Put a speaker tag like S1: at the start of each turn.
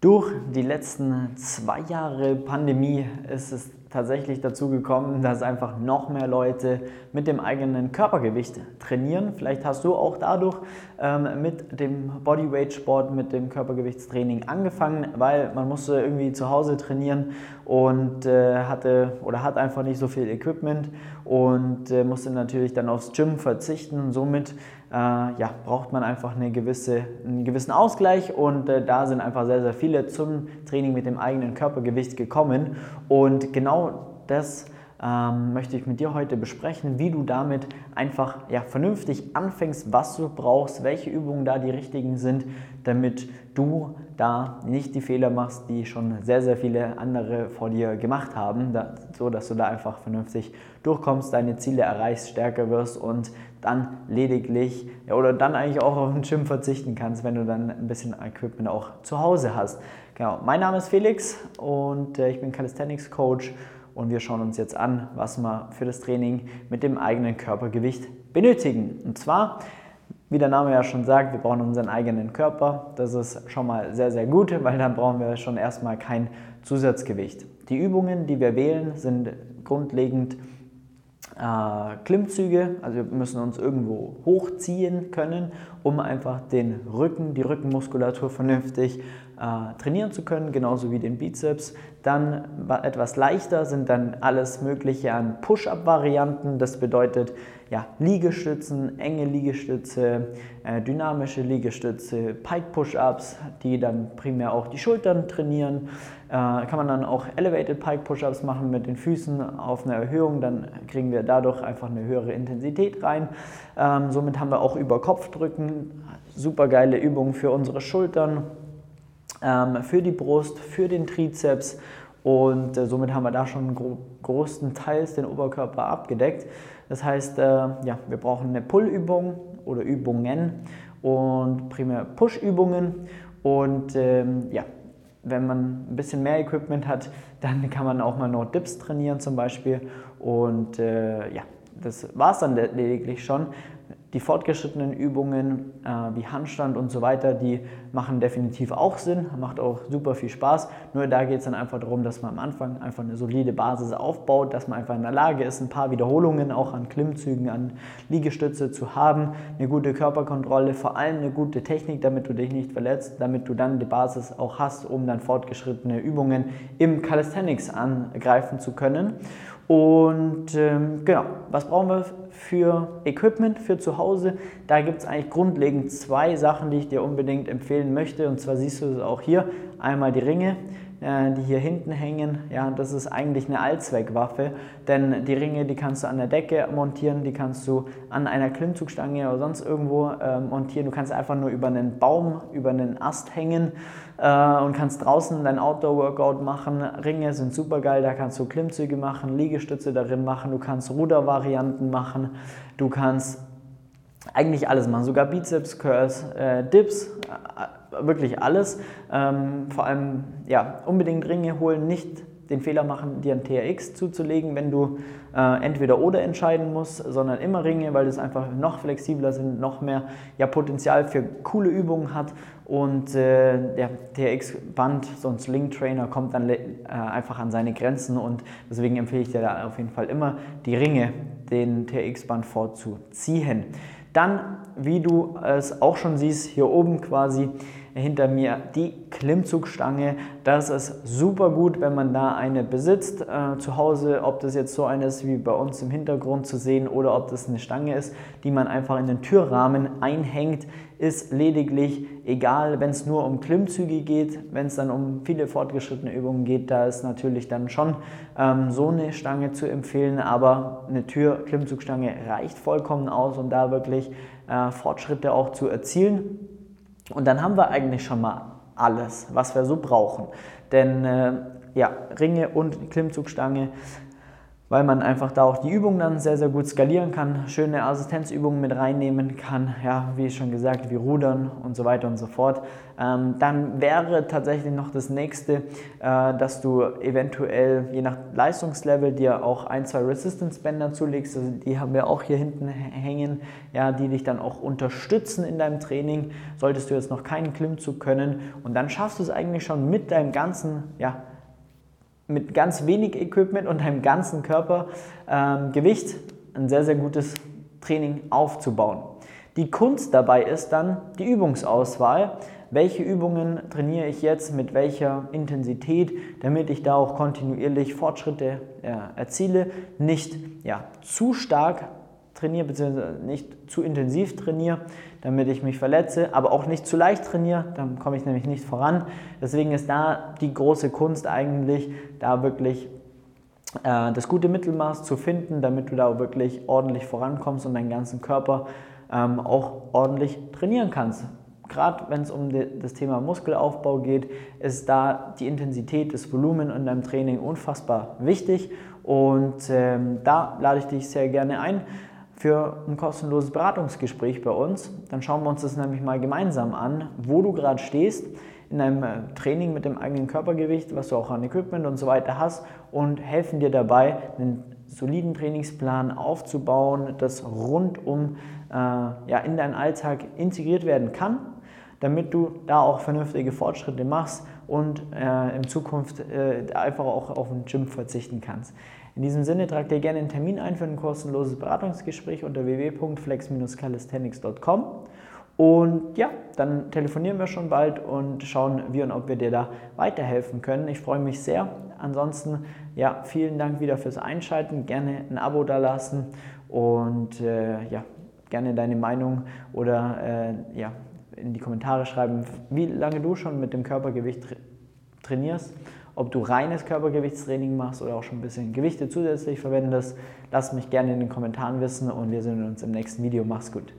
S1: Durch die letzten zwei Jahre Pandemie ist es tatsächlich dazu gekommen, dass einfach noch mehr Leute mit dem eigenen Körpergewicht trainieren. Vielleicht hast du auch dadurch ähm, mit dem Bodyweight Sport, mit dem Körpergewichtstraining angefangen, weil man musste irgendwie zu Hause trainieren und äh, hatte oder hat einfach nicht so viel Equipment und äh, musste natürlich dann aufs Gym verzichten. Somit äh, ja, braucht man einfach eine gewisse, einen gewissen Ausgleich und äh, da sind einfach sehr, sehr viele zum Training mit dem eigenen Körpergewicht gekommen und genau das ähm, möchte ich mit dir heute besprechen, wie du damit einfach ja, vernünftig anfängst, was du brauchst, welche Übungen da die richtigen sind, damit du da nicht die Fehler machst, die schon sehr, sehr viele andere vor dir gemacht haben, da, so dass du da einfach vernünftig durchkommst, deine Ziele erreichst, stärker wirst und dann lediglich ja, oder dann eigentlich auch auf den Gym verzichten kannst, wenn du dann ein bisschen Equipment auch zu Hause hast. Genau, mein Name ist Felix und äh, ich bin Calisthenics Coach und wir schauen uns jetzt an, was wir für das Training mit dem eigenen Körpergewicht benötigen. Und zwar, wie der Name ja schon sagt, wir brauchen unseren eigenen Körper. Das ist schon mal sehr, sehr gut, weil dann brauchen wir schon erstmal kein Zusatzgewicht. Die Übungen, die wir wählen, sind grundlegend äh, Klimmzüge, also wir müssen uns irgendwo hochziehen können, um einfach den Rücken, die Rückenmuskulatur vernünftig äh, trainieren zu können, genauso wie den Bizeps. Dann etwas leichter sind dann alles Mögliche an Push-Up-Varianten. Das bedeutet ja, Liegestützen, enge Liegestütze, äh, dynamische Liegestütze, Pike-Push-Ups, die dann primär auch die Schultern trainieren. Äh, kann man dann auch Elevated Pike Push-Ups machen mit den Füßen auf eine Erhöhung, dann kriegen wir dadurch einfach eine höhere Intensität rein. Ähm, somit haben wir auch über Kopfdrücken super geile Übungen für unsere Schultern für die Brust, für den Trizeps und äh, somit haben wir da schon gro größtenteils den Oberkörper abgedeckt. Das heißt, äh, ja, wir brauchen eine Pull-Übung oder Übungen und primär Push-Übungen und ähm, ja, wenn man ein bisschen mehr Equipment hat, dann kann man auch mal No Dips trainieren zum Beispiel und äh, ja, das war es dann lediglich schon. Die fortgeschrittenen Übungen äh, wie Handstand und so weiter, die machen definitiv auch Sinn, macht auch super viel Spaß. Nur da geht es dann einfach darum, dass man am Anfang einfach eine solide Basis aufbaut, dass man einfach in der Lage ist, ein paar Wiederholungen auch an Klimmzügen, an Liegestütze zu haben, eine gute Körperkontrolle, vor allem eine gute Technik, damit du dich nicht verletzt, damit du dann die Basis auch hast, um dann fortgeschrittene Übungen im Calisthenics angreifen zu können. Und ähm, genau, was brauchen wir für Equipment für zu Hause? Da gibt es eigentlich grundlegend zwei Sachen, die ich dir unbedingt empfehlen möchte. Und zwar siehst du es auch hier. Einmal die Ringe, äh, die hier hinten hängen, ja, das ist eigentlich eine Allzweckwaffe, denn die Ringe, die kannst du an der Decke montieren, die kannst du an einer Klimmzugstange oder sonst irgendwo äh, montieren. Du kannst einfach nur über einen Baum, über einen Ast hängen äh, und kannst draußen dein Outdoor-Workout machen. Ringe sind super geil, da kannst du Klimmzüge machen, Liegestütze darin machen, du kannst Rudervarianten machen, du kannst eigentlich alles machen, sogar Bizeps, Curls, äh, Dips, äh, wirklich alles. Ähm, vor allem, ja, unbedingt Ringe holen, nicht den Fehler machen, dir ein TRX zuzulegen, wenn du äh, entweder oder entscheiden musst, sondern immer Ringe, weil das einfach noch flexibler sind, noch mehr ja, Potenzial für coole Übungen hat und äh, der TRX-Band, so ein Sling-Trainer, kommt dann äh, einfach an seine Grenzen und deswegen empfehle ich dir da auf jeden Fall immer die Ringe, den TRX-Band vorzuziehen. Dann, wie du es auch schon siehst, hier oben quasi hinter mir die Klimmzugstange. Das ist super gut, wenn man da eine besitzt äh, zu Hause, ob das jetzt so eine ist wie bei uns im Hintergrund zu sehen oder ob das eine Stange ist, die man einfach in den Türrahmen einhängt, ist lediglich egal, wenn es nur um Klimmzüge geht. Wenn es dann um viele fortgeschrittene Übungen geht, da ist natürlich dann schon ähm, so eine Stange zu empfehlen, aber eine Tür-Klimmzugstange reicht vollkommen aus, um da wirklich äh, Fortschritte auch zu erzielen. Und dann haben wir eigentlich schon mal alles, was wir so brauchen. Denn äh, ja, Ringe und Klimmzugstange weil man einfach da auch die Übungen dann sehr, sehr gut skalieren kann, schöne Assistenzübungen mit reinnehmen kann, ja, wie schon gesagt, wie Rudern und so weiter und so fort. Ähm, dann wäre tatsächlich noch das nächste, äh, dass du eventuell je nach Leistungslevel dir auch ein, zwei Resistance-Bänder zulegst, also die haben wir auch hier hinten hängen, ja, die dich dann auch unterstützen in deinem Training, solltest du jetzt noch keinen Klimmzug können und dann schaffst du es eigentlich schon mit deinem ganzen, ja, mit ganz wenig Equipment und deinem ganzen Körpergewicht ähm, ein sehr, sehr gutes Training aufzubauen. Die Kunst dabei ist dann die Übungsauswahl. Welche Übungen trainiere ich jetzt mit welcher Intensität, damit ich da auch kontinuierlich Fortschritte äh, erziele, nicht ja, zu stark trainiere, beziehungsweise nicht zu intensiv trainiere, damit ich mich verletze, aber auch nicht zu leicht trainiere, dann komme ich nämlich nicht voran. Deswegen ist da die große Kunst eigentlich, da wirklich äh, das gute Mittelmaß zu finden, damit du da wirklich ordentlich vorankommst und deinen ganzen Körper ähm, auch ordentlich trainieren kannst. Gerade wenn es um das Thema Muskelaufbau geht, ist da die Intensität, das Volumen in deinem Training unfassbar wichtig. Und ähm, da lade ich dich sehr gerne ein für ein kostenloses Beratungsgespräch bei uns. Dann schauen wir uns das nämlich mal gemeinsam an, wo du gerade stehst in einem äh, Training mit dem eigenen Körpergewicht, was du auch an Equipment und so weiter hast und helfen dir dabei, einen soliden Trainingsplan aufzubauen, das rundum äh, ja, in deinen Alltag integriert werden kann, damit du da auch vernünftige Fortschritte machst und äh, in Zukunft äh, einfach auch auf ein Gym verzichten kannst. In diesem Sinne trag dir gerne einen Termin ein für ein kostenloses Beratungsgespräch unter www.flex-calisthenics.com. Und ja, dann telefonieren wir schon bald und schauen, wie und ob wir dir da weiterhelfen können. Ich freue mich sehr. Ansonsten, ja, vielen Dank wieder fürs Einschalten. Gerne ein Abo da lassen und äh, ja, gerne deine Meinung oder äh, ja, in die Kommentare schreiben, wie lange du schon mit dem Körpergewicht trainierst ob du reines Körpergewichtstraining machst oder auch schon ein bisschen Gewichte zusätzlich verwendest. Lass mich gerne in den Kommentaren wissen und wir sehen uns im nächsten Video. Mach's gut.